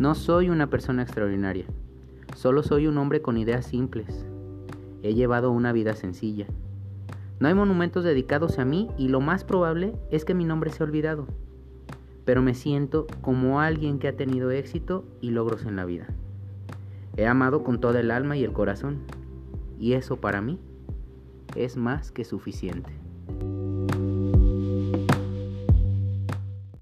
No soy una persona extraordinaria, solo soy un hombre con ideas simples. He llevado una vida sencilla. No hay monumentos dedicados a mí y lo más probable es que mi nombre sea olvidado. Pero me siento como alguien que ha tenido éxito y logros en la vida. He amado con toda el alma y el corazón. Y eso para mí es más que suficiente.